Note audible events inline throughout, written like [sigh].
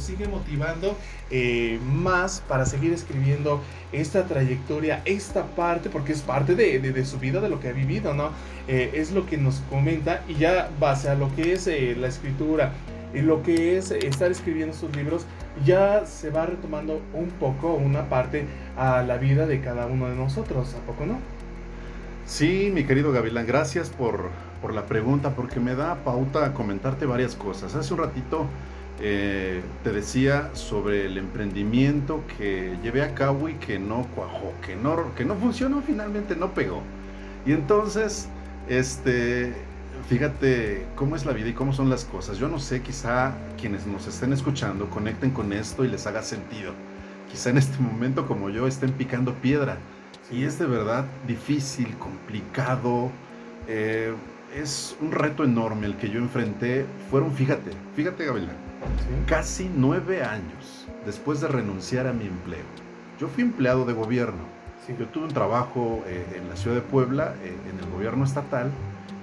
sigue motivando eh, más para seguir escribiendo esta trayectoria, esta parte, porque es parte de, su vida, de lo que ha vivido, ¿no? Eh, es lo que nos comenta y ya base a lo que es eh, la escritura y lo que es estar escribiendo sus libros, ya se va retomando un poco, una parte a la vida de cada uno de nosotros, ¿a no? Sí, mi querido Gavilán, gracias por, por la pregunta, porque me da pauta a comentarte varias cosas. Hace un ratito eh, te decía sobre el emprendimiento que llevé a cabo y que no cuajó, que no, que no funcionó, finalmente no pegó. Y entonces, este, fíjate cómo es la vida y cómo son las cosas. Yo no sé, quizá quienes nos estén escuchando conecten con esto y les haga sentido. Quizá en este momento como yo estén picando piedra. Y es de verdad difícil, complicado. Eh, es un reto enorme el que yo enfrenté. Fueron, fíjate, fíjate Gabriela, casi nueve años después de renunciar a mi empleo. Yo fui empleado de gobierno. Yo tuve un trabajo eh, en la ciudad de Puebla, eh, en el gobierno estatal,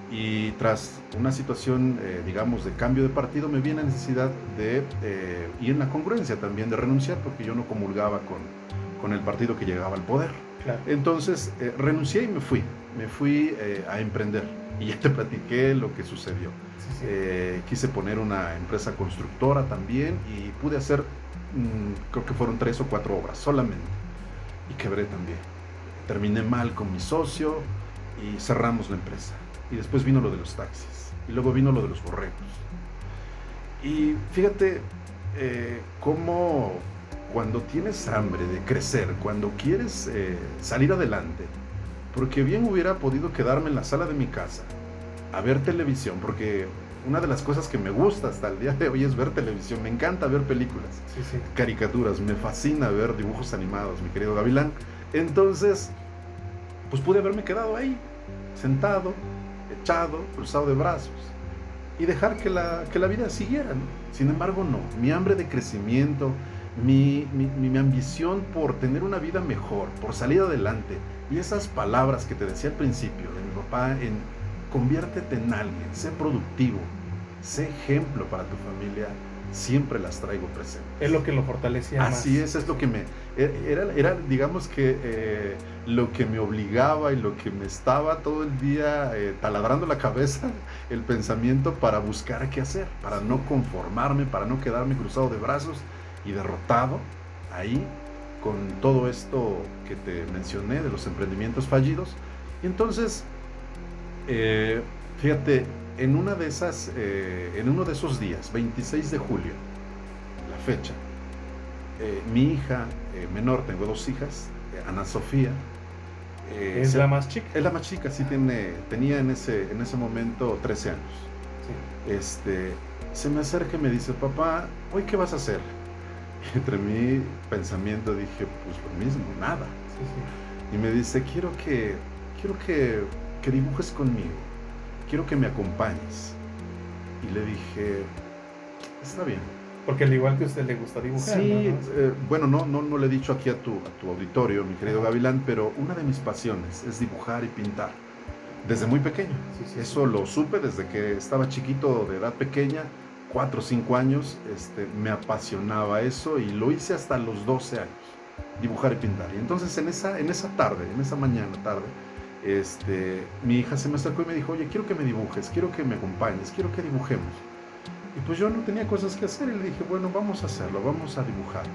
y tras una situación, eh, digamos, de cambio de partido, me vi la necesidad de ir en la congruencia también, de renunciar, porque yo no comulgaba con, con el partido que llegaba al poder. Entonces, renuncié y me fui, me fui a emprender y ya te platiqué lo que sucedió. Eh, quise poner una empresa constructora también y pude hacer, mm, creo que fueron tres o cuatro obras solamente. Y quebré también. Terminé mal con mi socio y cerramos la empresa. Y después vino lo de los taxis. Y luego vino lo de los borregos. Y fíjate eh, cómo cuando tienes hambre de crecer, cuando quieres eh, salir adelante, porque bien hubiera podido quedarme en la sala de mi casa a ver televisión, porque una de las cosas que me gusta hasta el día de hoy es ver televisión, me encanta ver películas, caricaturas, me fascina ver dibujos animados, mi querido Gavilán. Entonces, pues pude haberme quedado ahí, sentado, echado, cruzado de brazos y dejar que la, que la vida siguiera. Sin embargo, no, mi hambre de crecimiento, mi, mi ambición por tener una vida mejor, por salir adelante, y esas palabras que te decía al principio de mi papá en conviértete en alguien, sé productivo, sé ejemplo para tu familia, siempre las traigo presentes. Es lo que lo fortalecía. Así es, es lo que me... E, era, era digamos que eh, lo que me obligaba y lo que me estaba todo el día eh, taladrando la cabeza, el pensamiento para buscar qué hacer, para no conformarme, para no quedarme cruzado de brazos y derrotado ahí con todo esto que te mencioné de los emprendimientos fallidos. Y entonces, eh, fíjate, en una de esas, eh, en uno de esos días, 26 de julio, la fecha, eh, mi hija menor, tengo dos hijas, Ana Sofía. ¿Es la más chica? Es la más chica, sí tiene, tenía en ese, en ese momento 13 años. Este, se me acerca y me dice, papá, ¿hoy qué vas a hacer? [laughs] entre mi pensamiento dije, pues lo mismo, nada. Y me dice, quiero que, quiero que, que dibujes conmigo, quiero que me acompañes. Y le dije, está bien. Porque al igual que a usted le gusta dibujar. Sí, eh, bueno, no, no, no le he dicho aquí a tu, a tu auditorio, mi querido Gavilán, pero una de mis pasiones es dibujar y pintar. Desde muy pequeño. Eso lo supe desde que estaba chiquito, de edad pequeña cuatro o cinco años este, me apasionaba eso y lo hice hasta los 12 años, dibujar y pintar. Y entonces en esa, en esa tarde, en esa mañana tarde, este, mi hija se me acercó y me dijo, oye, quiero que me dibujes, quiero que me acompañes, quiero que dibujemos. Y pues yo no tenía cosas que hacer y le dije, bueno, vamos a hacerlo, vamos a dibujar.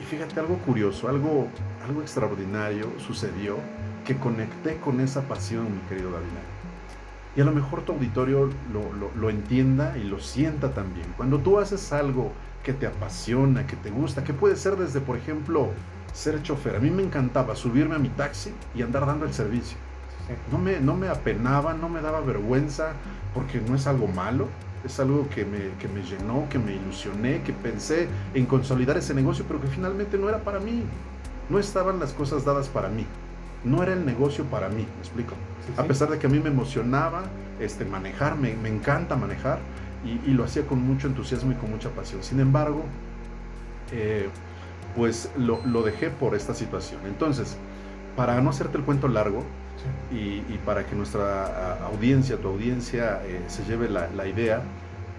Y fíjate, algo curioso, algo, algo extraordinario sucedió que conecté con esa pasión, mi querido David y a lo mejor tu auditorio lo, entienda y lo sienta también. Cuando tú haces algo que te apasiona, que te gusta, que puede ser desde, por ejemplo, ser chofer. A mí me encantaba subirme a mi taxi y andar dando el servicio. No, me, no me apenaba, no me daba vergüenza, porque no es algo malo, es algo que me, que me llenó, que me ilusioné, que pensé en consolidar ese negocio, pero que finalmente no era para mí. No estaban las cosas dadas para mí no era el negocio para mí, ¿me explico? A pesar de que a mí me emocionaba este, manejar, me, encanta manejar y, lo hacía con mucho entusiasmo y con mucha pasión. Sin embargo, eh, pues lo, dejé por esta situación. Entonces, para no hacerte el cuento largo y, para que nuestra audiencia, tu audiencia, eh, se lleve la, idea,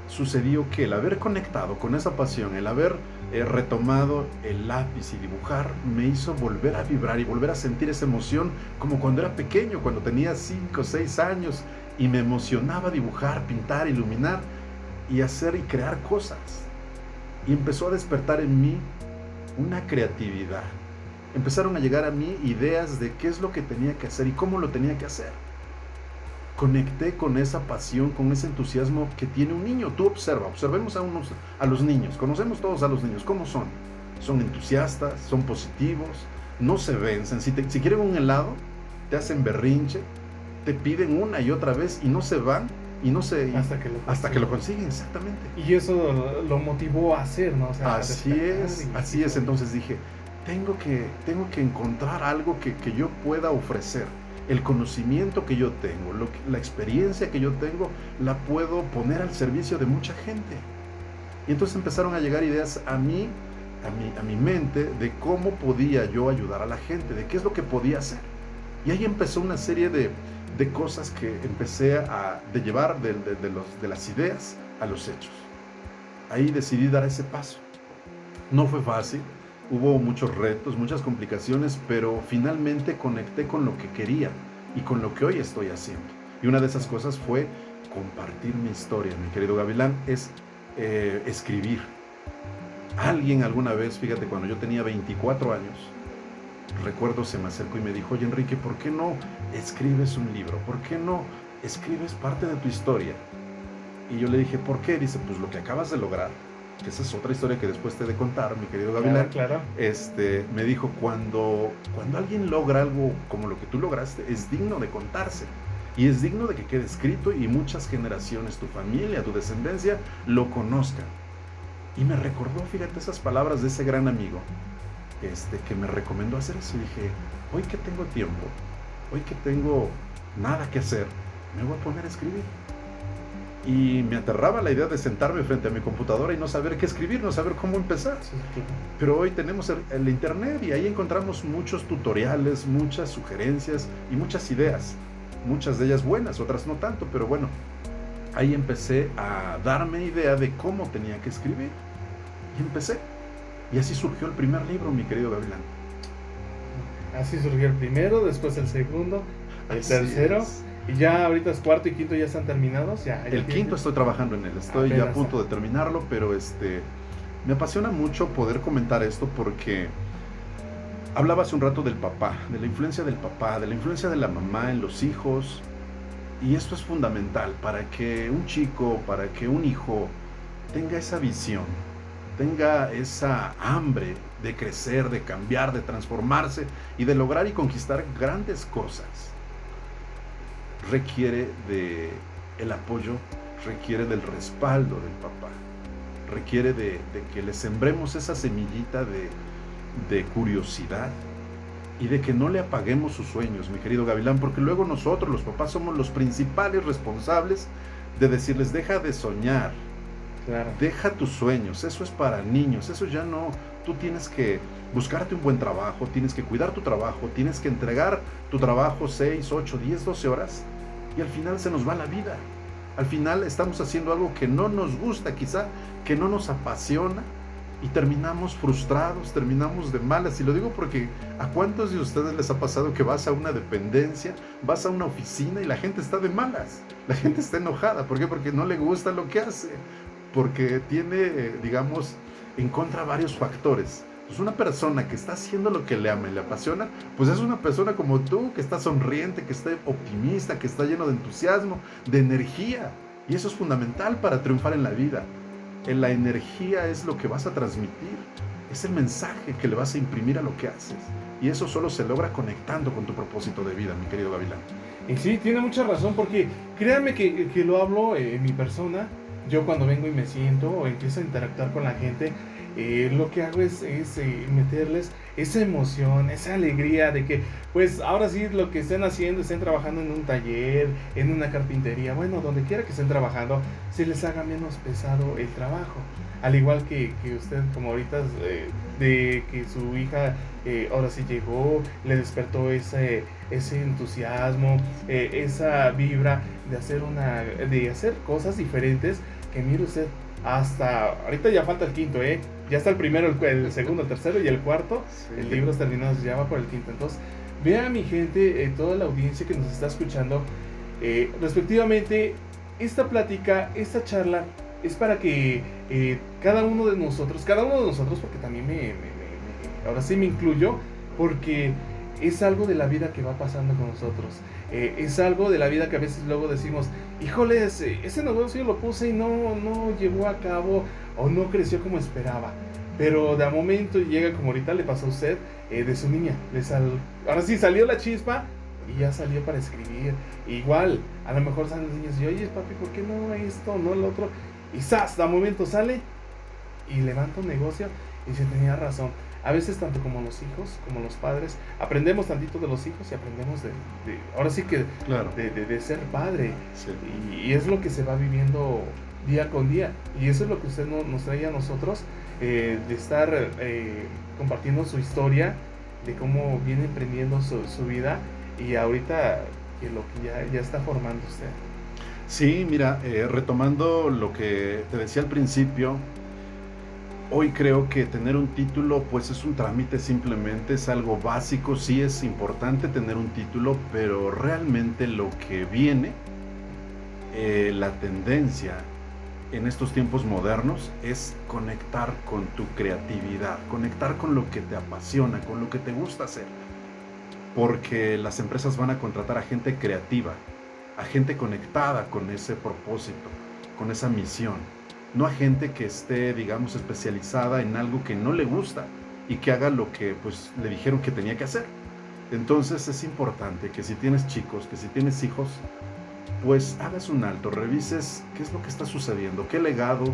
sucedió que el haber conectado con esa pasión, el haber eh, retomado el lápiz y dibujar, me hizo volver a vibrar y volver a sentir esa emoción como cuando era pequeño, cuando tenía 5 o 6 años y me emocionaba dibujar, pintar, iluminar y hacer y crear cosas. Y empezó a despertar en mí una creatividad. Empezaron a llegar a mí ideas de qué es lo que tenía que hacer y cómo lo tenía que hacer conecté con esa pasión, con ese entusiasmo que tiene un niño. Tú observa, observemos a, unos, a los niños, conocemos todos a los niños, ¿cómo son? Son entusiastas, son positivos, no se vencen. Si, si quieren un helado, te hacen berrinche, te piden una y otra vez y no se van y no se hasta que lo hasta que lo consiguen. exactamente. Y eso lo, motivó a hacer no así es así es. Entonces dije tengo que tengo que encontrar algo que, que yo pueda ofrecer el conocimiento que yo tengo, la experiencia que yo tengo, la puedo poner al servicio de mucha gente. Y entonces empezaron a llegar ideas a mí, a mi, a mi mente, de cómo podía yo ayudar a la gente, de qué es lo que podía hacer. Y ahí empezó una serie de, cosas que empecé a de llevar de, los, de las ideas a los hechos. Ahí decidí dar ese paso. No fue fácil, Hubo muchos retos, muchas complicaciones, pero finalmente conecté con lo que quería y con lo que hoy estoy haciendo. Y una de esas cosas fue compartir mi historia, mi querido Gavilán, es eh, escribir. Alguien alguna vez, fíjate, cuando yo tenía 24 años, recuerdo se me acercó y me dijo, oye Enrique, ¿por qué no escribes un libro? ¿Por qué no escribes parte de tu historia? Y yo le dije, ¿por qué? Dice, pues lo que acabas de lograr que esa es otra historia que después te he de contar, mi querido Gavilán, claro, Este, me dijo, cuando, cuando alguien logra algo como lo que tú lograste, es digno de contarse. Y es digno de que quede escrito y muchas generaciones, tu familia, tu descendencia, lo conozcan. Y me recordó, fíjate, esas palabras de ese gran amigo este, que me recomendó hacer eso. Y dije, hoy que tengo tiempo, hoy que tengo nada que hacer, me voy a poner a escribir y me aterraba la idea de sentarme frente a mi computadora y no saber qué escribir, no saber cómo empezar. Pero hoy tenemos el, Internet y ahí encontramos muchos tutoriales, muchas sugerencias y muchas ideas. Muchas de ellas buenas, otras no tanto, pero bueno, ahí empecé a darme idea de cómo tenía que escribir. Y empecé. Y así surgió el primer libro, mi querido Gavilán. Así surgió el primero, después el segundo, el tercero. Y ya ahorita es cuarto y quinto ya están terminados. Ya, el quinto estoy trabajando en él, estoy ya a punto de terminarlo, pero este me apasiona mucho poder comentar esto porque hablaba hace un rato del papá, de la influencia del papá, de la influencia de la mamá en los hijos. Y esto es fundamental para que un chico, para que un hijo tenga esa visión, tenga esa hambre de crecer, de cambiar, de transformarse y de lograr y conquistar grandes cosas requiere de el apoyo, requiere del respaldo del papá, requiere de, que le sembremos esa semillita de, de curiosidad y de que no le apaguemos sus sueños, mi querido Gavilán, porque luego nosotros, los papás, somos los principales responsables de decirles, deja de soñar, deja tus sueños, eso es para niños, eso ya no, tú tienes que buscarte un buen trabajo, tienes que cuidar tu trabajo, tienes que entregar tu trabajo 6, 8, 10, 12 horas y al final se nos va la vida. Al final estamos haciendo algo que no nos gusta, quizá que no nos apasiona y terminamos frustrados, terminamos de malas. Y lo digo porque a cuántos de ustedes les ha pasado que vas a una dependencia, vas a una oficina y la gente está de malas, la gente está enojada. ¿Por qué? Porque no le gusta lo que hace, porque tiene, eh, digamos, en contra varios factores. Pues una persona que está haciendo lo que le ama y le apasiona, pues es una persona como tú, que está sonriente, que está optimista, que está lleno de entusiasmo, de energía. Y eso es fundamental para triunfar en la vida. En la energía es lo que vas a transmitir, es el mensaje que le vas a imprimir a lo que haces. Y eso solo se logra conectando con tu propósito de vida, mi querido Gavilán. Y sí, tiene mucha razón, porque créanme que, que lo hablo en mi persona. Yo cuando vengo y me siento o empiezo a interactuar con la gente, eh, lo que hago es, eh, meterles esa emoción, esa alegría de que, pues ahora sí lo que estén haciendo, estén trabajando en un taller, en una carpintería, bueno, donde quiera que estén trabajando, se les haga menos pesado el trabajo. Al igual que, que usted, como ahorita, eh, de que su hija eh, ahora sí llegó, le despertó ese, ese entusiasmo, eh, esa vibra de hacer, una, de hacer cosas diferentes, que mire usted, hasta ahorita ya falta el quinto, ¿eh? Ya está el primero, el, segundo, el tercero y el cuarto. El libro está terminado, ya va por el quinto. Entonces, vea mi gente, eh, toda la audiencia que nos está escuchando, eh, respectivamente, esta plática, esta charla es para que eh, cada uno de nosotros, cada uno de nosotros, porque también me, ahora sí me incluyo, porque es algo de la vida que va pasando con nosotros. Es algo de la vida que a veces luego decimos, híjoles, ese negocio lo puse y no, no llevó a cabo o no creció como esperaba. Pero de a momento llega como ahorita le pasó a usted eh, de su niña. Ahora sí salió la chispa y ya salió para escribir. Igual, a lo mejor salen los niños y oye papi, ¿por qué no esto, no el otro? Y ¡zas! De a momento sale y levanta un negocio y se tenía razón. A veces tanto como los hijos, como los padres, aprendemos tantito de los hijos y aprendemos de, ahora sí que de, ser padre. Y, y, es lo que se va viviendo día con día. Y eso es lo que usted nos trae a nosotros, eh, de estar eh, compartiendo su historia, de cómo viene emprendiendo su, vida y ahorita que lo que ya, ya está formando usted. Sí, mira, eh, retomando lo que te decía al principio, hoy creo que tener un título pues es un trámite simplemente, es algo básico, sí es importante tener un título, pero realmente lo que viene, la tendencia en estos tiempos modernos es conectar con tu creatividad, conectar con lo que te apasiona, con lo que te gusta hacer. Porque las empresas van a contratar a gente creativa, a gente conectada con ese propósito, con esa misión. No a gente que esté, digamos, especializada en algo que no le gusta y que haga lo que pues le dijeron que tenía que hacer. Entonces es importante que si tienes chicos, que si tienes hijos, pues hagas un alto, revises qué es lo que está sucediendo, qué legado,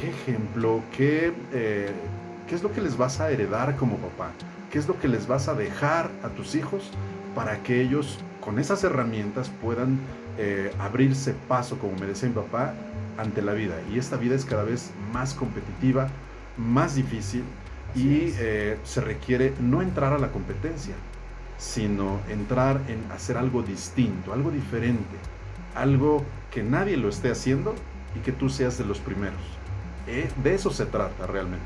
qué ejemplo, qué, eh, qué es lo que les vas a heredar como papá, qué es lo que les vas a dejar a tus hijos para que ellos con esas herramientas puedan eh, abrirse paso, como me decía mi papá, ante la vida. Y esta vida es cada vez más competitiva, más difícil y eh, se requiere no entrar a la competencia, sino entrar en hacer algo distinto, algo diferente algo que nadie lo esté haciendo y que tú seas de los primeros. Eh, de eso se trata realmente.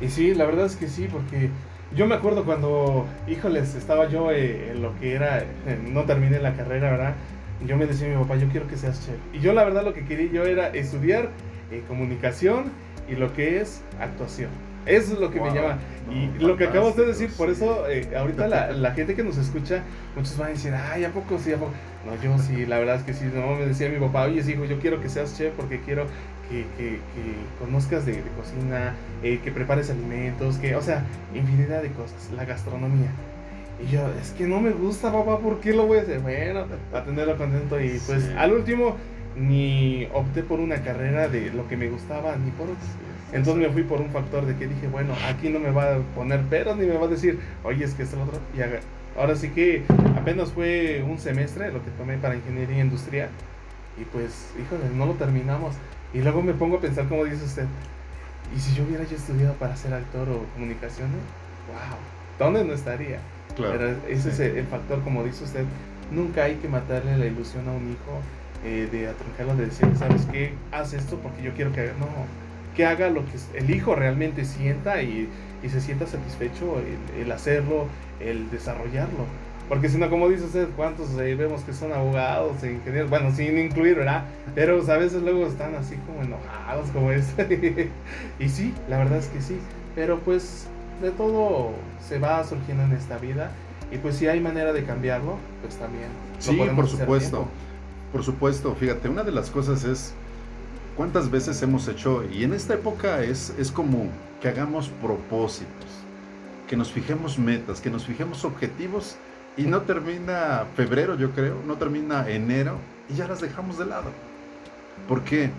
Y sí, la verdad es que sí, porque yo me acuerdo cuando, híjoles, estaba yo eh, en lo que era, no terminé la carrera, ¿verdad? Yo me decía a mi papá, yo quiero que seas chef. Y yo la verdad lo que quería yo era estudiar eh, comunicación y lo que es actuación. Eso es lo que me llama. y lo que acabo de decir, por eso ahorita la, [laughs] la, gente que nos escucha, muchos van a decir, ay, ¿a poco sí? ¿A poco? No, yo sí, la verdad es que sí, no, me decía mi papá, oye, hijo, yo quiero que seas chef porque quiero que, que, conozcas de, cocina, eh, que prepares alimentos, que, o sea, infinidad de cosas, la gastronomía. Y yo, es que no me gusta, papá, ¿por qué lo voy a hacer? Bueno, a tenerlo contento y pues al último ni opté por una carrera de lo que me gustaba, ni por otro. Entonces me fui por un factor de que dije, bueno, aquí no me va a poner peros ni me va a decir, oye, es que es el otro. Y Ahora sí que apenas fue un semestre lo que tomé para ingeniería industrial y pues, híjole, no lo terminamos. Y luego me pongo a pensar, como dice usted, ¿y si yo hubiera yo estudiado para ser actor o comunicaciones? ¡Wow! ¿Dónde no estaría? Claro, ese es el factor, como dice usted, nunca hay que matarle la ilusión a un hijo eh, de atruncarlo, de decir, ¿sabes qué? Haz esto porque yo quiero que haga. No, que haga lo que el hijo realmente sienta y, y se sienta satisfecho el hacerlo, el desarrollarlo. Porque si no, como dice usted, ¿cuántos vemos que son abogados e ingenieros? Bueno, sin incluir, ¿verdad? Pero a veces luego están así como enojados, como este. [laughs] y sí, la verdad es que sí. Pero pues de todo se va surgiendo en esta vida. Y pues si hay manera de cambiarlo, pues también. Sí, por supuesto. Por supuesto, fíjate, una de las cosas es cuántas veces hemos hecho, y en esta época es, es común que hagamos propósitos que nos fijemos metas, que nos fijemos objetivos y no termina febrero, yo creo, no termina enero y ya las dejamos de lado. ¿Por qué?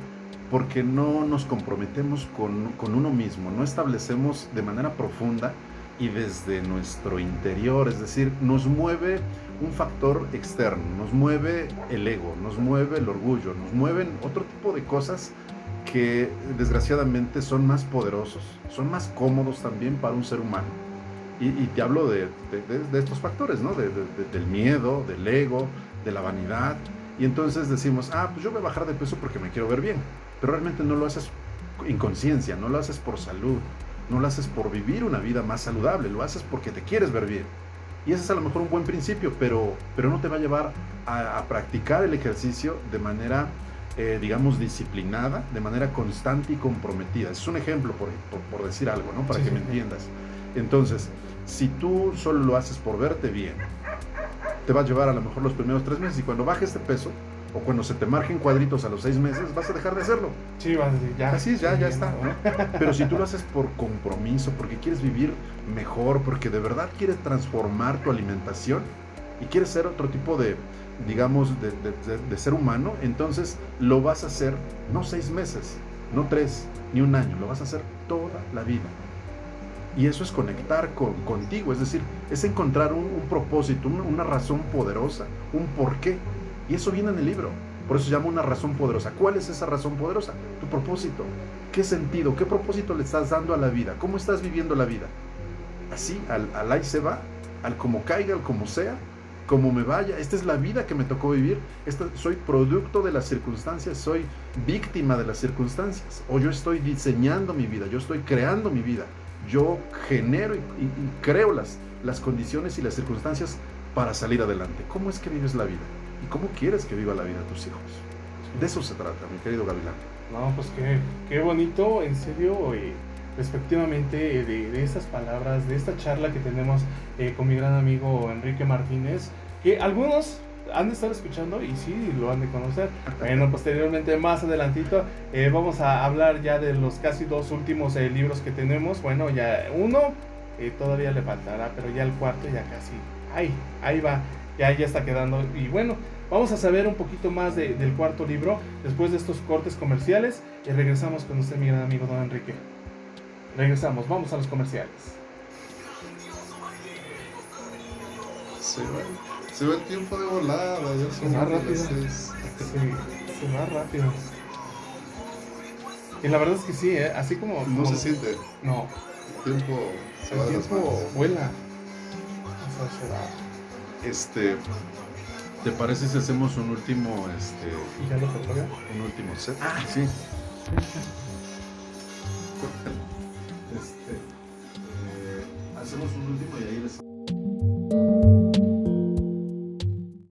Porque no nos comprometemos con, uno mismo, no establecemos de manera profunda y desde nuestro interior, es decir, nos mueve un factor externo, nos mueve el ego, nos mueve el orgullo, nos mueven otro tipo de cosas que desgraciadamente son más poderosos, son más cómodos también para un ser humano. Y, te hablo de, estos factores, ¿no? del miedo, del ego, de la vanidad. Y entonces decimos, ah, pues yo voy a bajar de peso porque me quiero ver bien. Pero realmente no lo haces inconsciencia, no lo haces por salud, no lo haces por vivir una vida más saludable, lo haces porque te quieres ver bien. Y ese es a lo mejor un buen principio, pero, pero no te va a llevar a, practicar el ejercicio de manera, eh, digamos, disciplinada, de manera constante y comprometida. Es un ejemplo, por, por, decir algo, ¿no? Para que me entiendas. Entonces, si tú solo lo haces por verte bien, te va a llevar a lo mejor los primeros tres meses y cuando bajes de peso, o cuando se te marquen cuadritos a los seis meses, vas a dejar de hacerlo. Sí, vas a decir, ya. Así es, ya, ya está. [laughs] Pero si tú lo haces por compromiso, porque quieres vivir mejor, porque de verdad quieres transformar tu alimentación y quieres ser otro tipo de, digamos, de, de, ser humano, entonces lo vas a hacer no seis meses, no tres, ni un año, lo vas a hacer toda la vida. Y eso es conectar con, contigo, es decir, es encontrar un, propósito, una razón poderosa, un porqué y eso viene en el libro. Por eso se llama una razón poderosa. ¿Cuál es esa razón poderosa? Tu propósito. ¿Qué sentido? ¿Qué propósito le estás dando a la vida? ¿Cómo estás viviendo la vida? Así, al, al ahí se va, al como caiga, al como sea, como me vaya. Esta es la vida que me tocó vivir. Esta, soy producto de las circunstancias, soy víctima de las circunstancias. O yo estoy diseñando mi vida, yo estoy creando mi vida. Yo genero y, y creo las, las condiciones y las circunstancias para salir adelante. ¿Cómo es que vives la vida? ¿Y cómo quieres que viva la vida tus hijos? De eso se trata, mi querido Gavilán. No, pues qué, qué bonito, en serio, eh, respectivamente de, de, estas palabras, de esta charla que tenemos eh, con mi gran amigo Enrique Martínez, que algunos han de estar escuchando y sí, lo han de conocer. Bueno, posteriormente, más adelantito, eh, vamos a hablar ya de los casi dos últimos libros que tenemos. Bueno, ya uno todavía le faltará, pero ya el cuarto ya casi, ahí, ahí va ya, ya está quedando. Y bueno, vamos a saber un poquito más del cuarto libro después de estos cortes comerciales y regresamos con usted, mi gran amigo Don Enrique. Regresamos, vamos a los comerciales. Se va, se va el tiempo de volada, ya se va rápido. Sí, se va rápido. Y la verdad es que sí, ¿eh? así como, No se siente. No. El tiempo se el tiempo vuela. se va. Este, ¿te parece si hacemos un último, este, ¿Ya lo un último set? Ah, sí. [laughs]